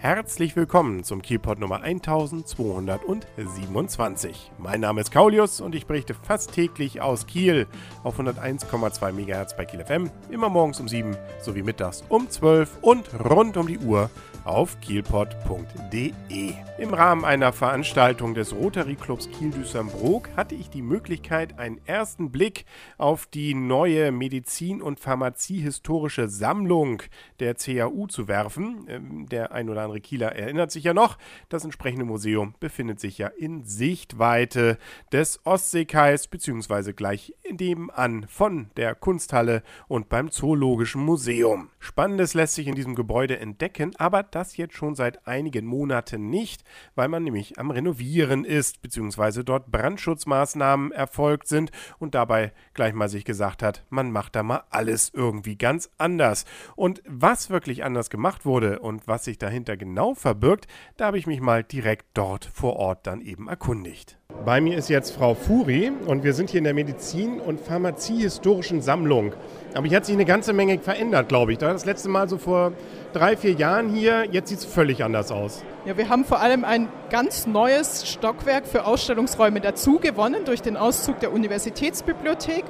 Herzlich willkommen zum Kielpot Nummer 1227. Mein Name ist Kaulius und ich berichte fast täglich aus Kiel auf 101,2 MHz bei Kiel FM, immer morgens um 7 sowie mittags um 12 und rund um die Uhr auf kielpot.de. Im Rahmen einer Veranstaltung des Rotary Clubs Kiel-Düsseldorf hatte ich die Möglichkeit, einen ersten Blick auf die neue Medizin- und Pharmaziehistorische Sammlung der CAU zu werfen. Ähm, der ein oder andere Kieler erinnert sich ja noch, das entsprechende Museum befindet sich ja in Sichtweite des Ostseekais beziehungsweise gleich nebenan von der Kunsthalle und beim Zoologischen Museum. Spannendes lässt sich in diesem Gebäude entdecken, aber das jetzt schon seit einigen Monaten nicht, weil man nämlich am Renovieren ist, beziehungsweise dort Brandschutzmaßnahmen erfolgt sind und dabei gleich mal sich gesagt hat, man macht da mal alles irgendwie ganz anders. Und was wirklich anders gemacht wurde und was sich dahinter genau verbirgt, da habe ich mich mal direkt dort vor Ort dann eben erkundigt. Bei mir ist jetzt Frau Furi und wir sind hier in der Medizin- und Pharmaziehistorischen Sammlung. Aber hier hat sich eine ganze Menge verändert, glaube ich. Da das letzte Mal so vor drei, vier Jahren hier, jetzt sieht es völlig anders aus. Ja, wir haben vor allem ein ganz neues Stockwerk für Ausstellungsräume dazu gewonnen durch den Auszug der Universitätsbibliothek.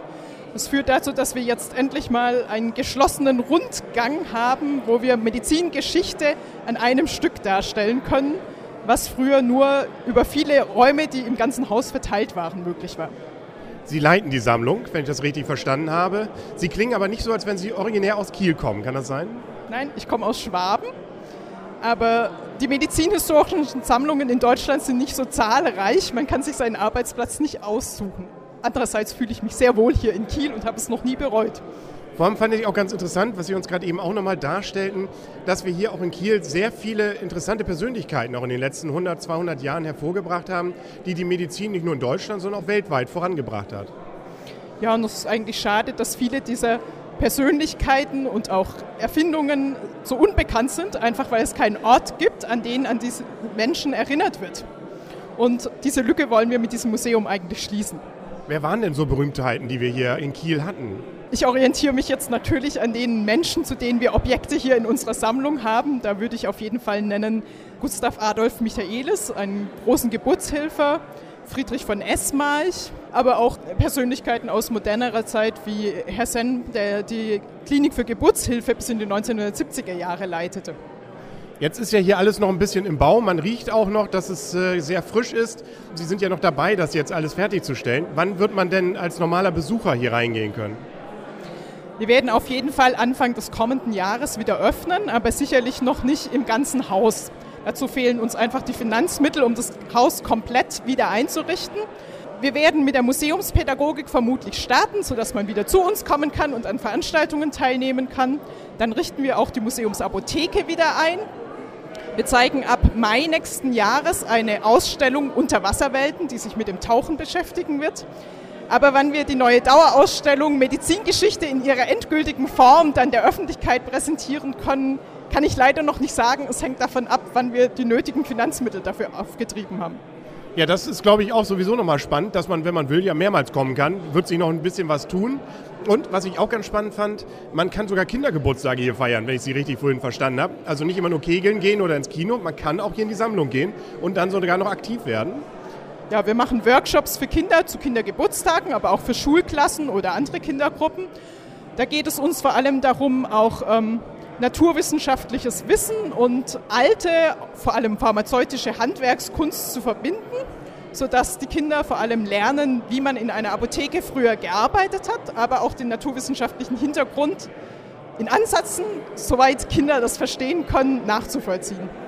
Das führt dazu, dass wir jetzt endlich mal einen geschlossenen Rundgang haben, wo wir Medizingeschichte an einem Stück darstellen können, was früher nur über viele Räume, die im ganzen Haus verteilt waren, möglich war. Sie leiten die Sammlung, wenn ich das richtig verstanden habe. Sie klingen aber nicht so, als wenn Sie originär aus Kiel kommen. Kann das sein? Nein, ich komme aus Schwaben. Aber die medizinhistorischen Sammlungen in Deutschland sind nicht so zahlreich. Man kann sich seinen Arbeitsplatz nicht aussuchen. Andererseits fühle ich mich sehr wohl hier in Kiel und habe es noch nie bereut. Vor allem fand ich auch ganz interessant, was Sie uns gerade eben auch nochmal darstellten, dass wir hier auch in Kiel sehr viele interessante Persönlichkeiten auch in den letzten 100, 200 Jahren hervorgebracht haben, die die Medizin nicht nur in Deutschland, sondern auch weltweit vorangebracht hat. Ja, und es ist eigentlich schade, dass viele dieser Persönlichkeiten und auch Erfindungen so unbekannt sind, einfach weil es keinen Ort gibt, an den an diese Menschen erinnert wird. Und diese Lücke wollen wir mit diesem Museum eigentlich schließen. Wer waren denn so Berühmtheiten, die wir hier in Kiel hatten? Ich orientiere mich jetzt natürlich an den Menschen, zu denen wir Objekte hier in unserer Sammlung haben. Da würde ich auf jeden Fall nennen Gustav Adolf Michaelis, einen großen Geburtshilfer, Friedrich von Esmarch, aber auch Persönlichkeiten aus modernerer Zeit wie Herr Sen, der die Klinik für Geburtshilfe bis in die 1970er Jahre leitete. Jetzt ist ja hier alles noch ein bisschen im Bau. Man riecht auch noch, dass es äh, sehr frisch ist. Sie sind ja noch dabei, das jetzt alles fertigzustellen. Wann wird man denn als normaler Besucher hier reingehen können? Wir werden auf jeden Fall Anfang des kommenden Jahres wieder öffnen, aber sicherlich noch nicht im ganzen Haus. Dazu fehlen uns einfach die Finanzmittel, um das Haus komplett wieder einzurichten. Wir werden mit der Museumspädagogik vermutlich starten, sodass man wieder zu uns kommen kann und an Veranstaltungen teilnehmen kann. Dann richten wir auch die Museumsapotheke wieder ein. Wir zeigen ab Mai nächsten Jahres eine Ausstellung Unterwasserwelten, die sich mit dem Tauchen beschäftigen wird. Aber wann wir die neue Dauerausstellung Medizingeschichte in ihrer endgültigen Form dann der Öffentlichkeit präsentieren können, kann ich leider noch nicht sagen. Es hängt davon ab, wann wir die nötigen Finanzmittel dafür aufgetrieben haben. Ja, das ist, glaube ich, auch sowieso nochmal spannend, dass man, wenn man will, ja mehrmals kommen kann. Wird sich noch ein bisschen was tun. Und was ich auch ganz spannend fand, man kann sogar Kindergeburtstage hier feiern, wenn ich Sie richtig vorhin verstanden habe. Also nicht immer nur kegeln gehen oder ins Kino, man kann auch hier in die Sammlung gehen und dann sogar noch aktiv werden. Ja, wir machen Workshops für Kinder zu Kindergeburtstagen, aber auch für Schulklassen oder andere Kindergruppen. Da geht es uns vor allem darum, auch ähm, naturwissenschaftliches Wissen und alte, vor allem pharmazeutische Handwerkskunst zu verbinden, sodass die Kinder vor allem lernen, wie man in einer Apotheke früher gearbeitet hat, aber auch den naturwissenschaftlichen Hintergrund in Ansätzen, soweit Kinder das verstehen können, nachzuvollziehen.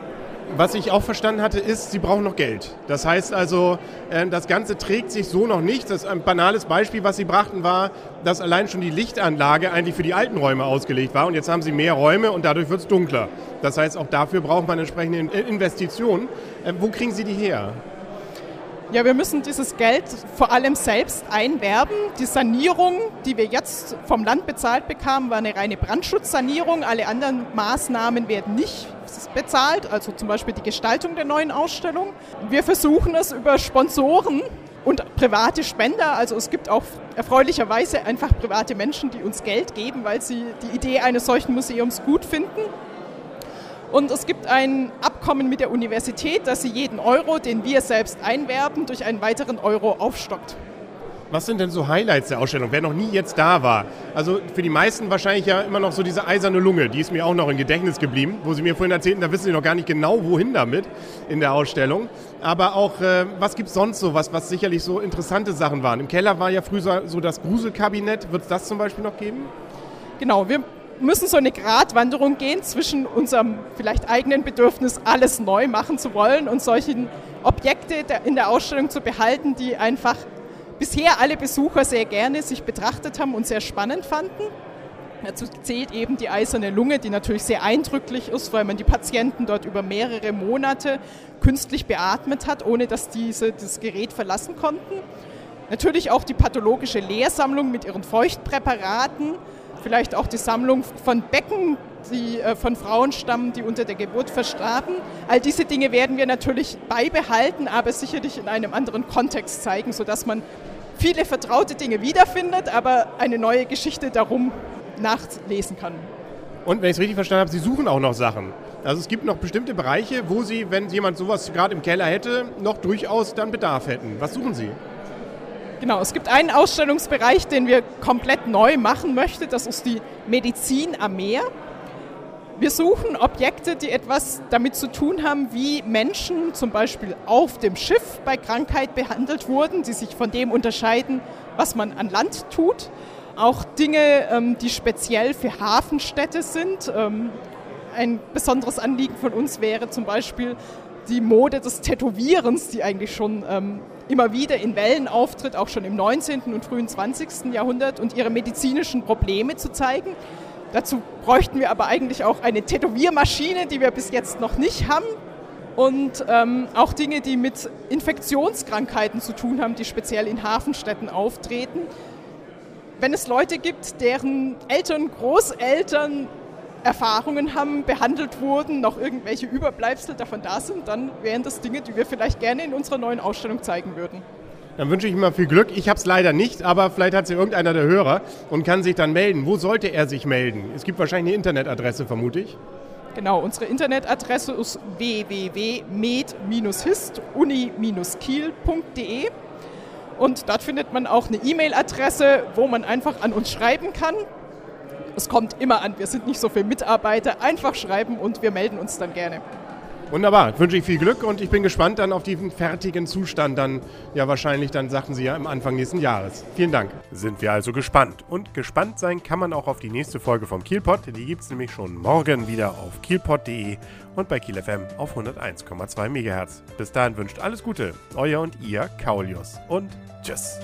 Was ich auch verstanden hatte, ist, sie brauchen noch Geld. Das heißt also, äh, das Ganze trägt sich so noch nicht. Das ein banales Beispiel, was sie brachten, war, dass allein schon die Lichtanlage eigentlich für die alten Räume ausgelegt war. Und jetzt haben sie mehr Räume und dadurch wird es dunkler. Das heißt, auch dafür braucht man entsprechende Investitionen. Äh, wo kriegen Sie die her? Ja, wir müssen dieses Geld vor allem selbst einwerben. Die Sanierung, die wir jetzt vom Land bezahlt bekamen, war eine reine Brandschutzsanierung. Alle anderen Maßnahmen werden nicht bezahlt, also zum Beispiel die Gestaltung der neuen Ausstellung. Wir versuchen es über Sponsoren und private Spender. Also es gibt auch erfreulicherweise einfach private Menschen, die uns Geld geben, weil sie die Idee eines solchen Museums gut finden. Und es gibt ein Abkommen mit der Universität, dass sie jeden Euro, den wir selbst einwerben, durch einen weiteren Euro aufstockt. Was sind denn so Highlights der Ausstellung, wer noch nie jetzt da war? Also für die meisten wahrscheinlich ja immer noch so diese eiserne Lunge, die ist mir auch noch im Gedächtnis geblieben, wo Sie mir vorhin erzählten, da wissen Sie noch gar nicht genau, wohin damit in der Ausstellung. Aber auch, äh, was gibt es sonst so, was, was sicherlich so interessante Sachen waren? Im Keller war ja früher so das Gruselkabinett, wird es das zum Beispiel noch geben? Genau, wir müssen so eine Gratwanderung gehen zwischen unserem vielleicht eigenen Bedürfnis, alles neu machen zu wollen und solchen Objekte in der Ausstellung zu behalten, die einfach bisher alle Besucher sehr gerne sich betrachtet haben und sehr spannend fanden. Dazu zählt eben die eiserne Lunge, die natürlich sehr eindrücklich ist, weil man die Patienten dort über mehrere Monate künstlich beatmet hat, ohne dass diese das Gerät verlassen konnten. Natürlich auch die pathologische Lehrsammlung mit ihren Feuchtpräparaten, vielleicht auch die Sammlung von Becken, die äh, von Frauen stammen, die unter der Geburt verstarben. All diese Dinge werden wir natürlich beibehalten, aber sicherlich in einem anderen Kontext zeigen, sodass man viele vertraute Dinge wiederfindet, aber eine neue Geschichte darum nachlesen kann. Und wenn ich es richtig verstanden habe, Sie suchen auch noch Sachen. Also es gibt noch bestimmte Bereiche, wo Sie, wenn jemand sowas gerade im Keller hätte, noch durchaus dann Bedarf hätten. Was suchen Sie? Genau, es gibt einen Ausstellungsbereich, den wir komplett neu machen möchten. Das ist die Medizin am Meer. Wir suchen Objekte, die etwas damit zu tun haben, wie Menschen zum Beispiel auf dem Schiff bei Krankheit behandelt wurden, die sich von dem unterscheiden, was man an Land tut. Auch Dinge, ähm, die speziell für Hafenstädte sind. Ähm, ein besonderes Anliegen von uns wäre zum Beispiel die Mode des Tätowierens, die eigentlich schon ähm, immer wieder in Wellen auftritt, auch schon im 19. und frühen 20. Jahrhundert und ihre medizinischen Probleme zu zeigen. Dazu bräuchten wir aber eigentlich auch eine Tätowiermaschine, die wir bis jetzt noch nicht haben. Und ähm, auch Dinge, die mit Infektionskrankheiten zu tun haben, die speziell in Hafenstädten auftreten. Wenn es Leute gibt, deren Eltern, Großeltern Erfahrungen haben, behandelt wurden, noch irgendwelche Überbleibsel davon da sind, dann wären das Dinge, die wir vielleicht gerne in unserer neuen Ausstellung zeigen würden. Dann wünsche ich ihm mal viel Glück. Ich habe es leider nicht, aber vielleicht hat es ja irgendeiner der Hörer und kann sich dann melden. Wo sollte er sich melden? Es gibt wahrscheinlich eine Internetadresse, vermute ich. Genau, unsere Internetadresse ist www.med-hist-uni-kiel.de und dort findet man auch eine E-Mail-Adresse, wo man einfach an uns schreiben kann. Es kommt immer an, wir sind nicht so viele Mitarbeiter. Einfach schreiben und wir melden uns dann gerne. Wunderbar, wünsche ich viel Glück und ich bin gespannt dann auf diesen fertigen Zustand dann, ja wahrscheinlich dann sagten Sie ja im Anfang nächsten Jahres. Vielen Dank. Sind wir also gespannt. Und gespannt sein kann man auch auf die nächste Folge vom Kielpot. Die gibt es nämlich schon morgen wieder auf kielpot.de und bei Kiel FM auf 101,2 MHz. Bis dahin wünscht alles Gute, euer und ihr Kaulius und tschüss.